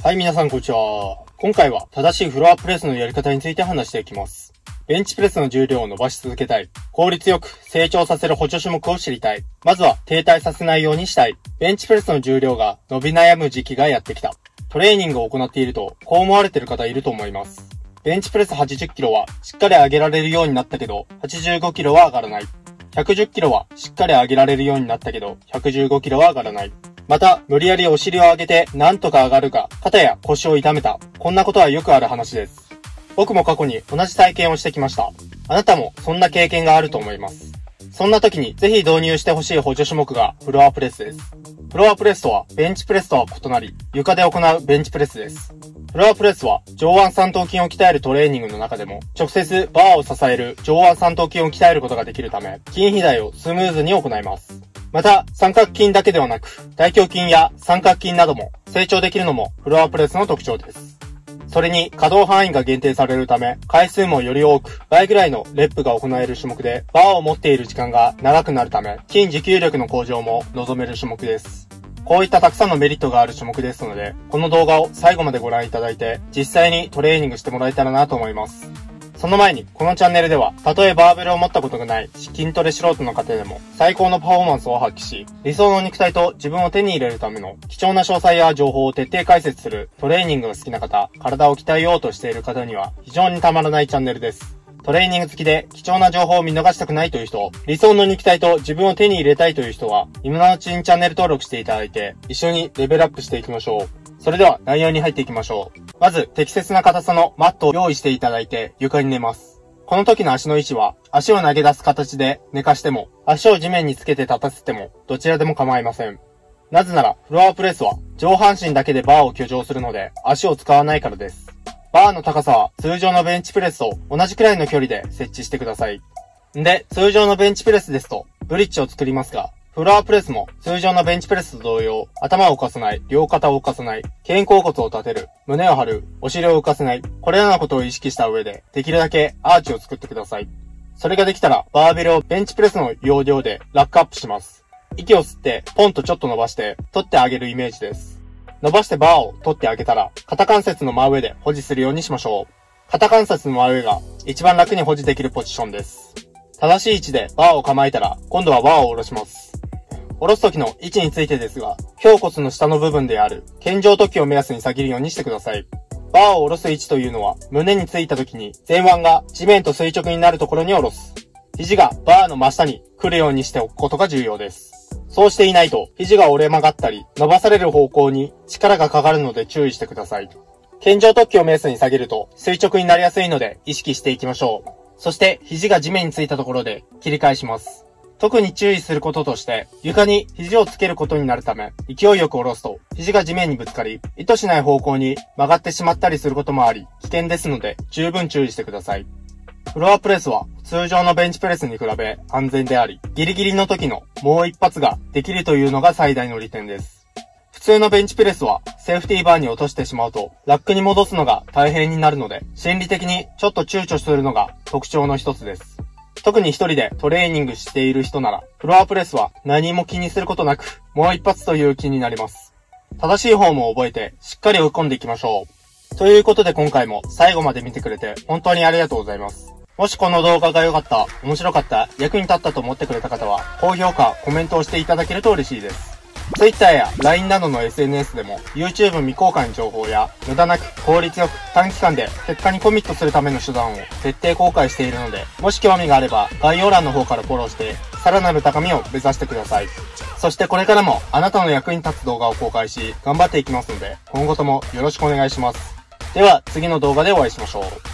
はい、皆さんこんにちは。今回は正しいフロアプレスのやり方について話していきます。ベンチプレスの重量を伸ばし続けたい。効率よく成長させる補助種目を知りたい。まずは停滞させないようにしたい。ベンチプレスの重量が伸び悩む時期がやってきた。トレーニングを行っていると、こう思われてる方いると思います。ベンチプレス80キロはしっかり上げられるようになったけど、85キロは上がらない。110キロはしっかり上げられるようになったけど、115キロは上がらない。また、無理やりお尻を上げてなんとか上がるが、肩や腰を痛めた。こんなことはよくある話です。僕も過去に同じ体験をしてきました。あなたもそんな経験があると思います。そんな時にぜひ導入してほしい補助種目がフロアプレスです。フロアプレスとはベンチプレスとは異なり、床で行うベンチプレスです。フロアプレスは上腕三頭筋を鍛えるトレーニングの中でも、直接バーを支える上腕三頭筋を鍛えることができるため、筋肥大をスムーズに行います。また、三角筋だけではなく、大胸筋や三角筋なども成長できるのもフロアプレスの特徴です。それに可動範囲が限定されるため、回数もより多く、倍ぐらいのレップが行える種目で、バーを持っている時間が長くなるため、筋持久力の向上も望める種目です。こういったたくさんのメリットがある種目ですので、この動画を最後までご覧いただいて、実際にトレーニングしてもらえたらなと思います。その前に、このチャンネルでは、たとえバーベルを持ったことがない筋トレ素人の方でも、最高のパフォーマンスを発揮し、理想の肉体と自分を手に入れるための貴重な詳細や情報を徹底解説するトレーニングが好きな方、体を鍛えようとしている方には、非常にたまらないチャンネルです。トレーニング好きで貴重な情報を見逃したくないという人、理想の肉体と自分を手に入れたいという人は、今のうちにチャンネル登録していただいて、一緒にレベルアップしていきましょう。それでは内容に入っていきましょう。まず、適切な硬さのマットを用意していただいて、床に寝ます。この時の足の位置は、足を投げ出す形で寝かしても、足を地面につけて立たせても、どちらでも構いません。なぜなら、フロアプレスは上半身だけでバーを居上するので、足を使わないからです。バーの高さは通常のベンチプレスと同じくらいの距離で設置してください。んで、通常のベンチプレスですと、ブリッジを作りますが、フロアプレスも通常のベンチプレスと同様、頭を浮かさない、両肩を浮かさない、肩甲骨を立てる、胸を張る、お尻を浮かせない、これらのことを意識した上で、できるだけアーチを作ってください。それができたら、バーベルをベンチプレスの要領でラックアップします。息を吸って、ポンとちょっと伸ばして、取ってあげるイメージです。伸ばしてバーを取ってあげたら、肩関節の真上で保持するようにしましょう。肩関節の真上が一番楽に保持できるポジションです。正しい位置でバーを構えたら、今度はバーを下ろします。下ろす時の位置についてですが、胸骨の下の部分である、健常突起を目安に下げるようにしてください。バーを下ろす位置というのは、胸についた時に前腕が地面と垂直になるところに下ろす。肘がバーの真下に来るようにしておくことが重要です。そうしていないと、肘が折れ曲がったり、伸ばされる方向に力がかかるので注意してください。健常突起を目安に下げると、垂直になりやすいので意識していきましょう。そして、肘が地面についたところで切り返します。特に注意することとして、床に肘をつけることになるため、勢いよく下ろすと、肘が地面にぶつかり、意図しない方向に曲がってしまったりすることもあり、危険ですので、十分注意してください。フロアプレスは通常のベンチプレスに比べ安全であり、ギリギリの時のもう一発ができるというのが最大の利点です。普通のベンチプレスはセーフティーバーに落としてしまうとラックに戻すのが大変になるので、心理的にちょっと躊躇するのが特徴の一つです。特に一人でトレーニングしている人なら、フロアプレスは何も気にすることなく、もう一発という気になります。正しいフォームを覚えて、しっかり追い込んでいきましょう。ということで今回も最後まで見てくれて本当にありがとうございます。もしこの動画が良かった、面白かった、役に立ったと思ってくれた方は、高評価、コメントをしていただけると嬉しいです。Twitter や LINE などの SNS でも YouTube 未公開の情報や無駄なく効率よく短期間で結果にコミットするための手段を徹底公開しているので、もし興味があれば概要欄の方からフォローして、さらなる高みを目指してください。そしてこれからもあなたの役に立つ動画を公開し、頑張っていきますので、今後ともよろしくお願いします。では次の動画でお会いしましょう。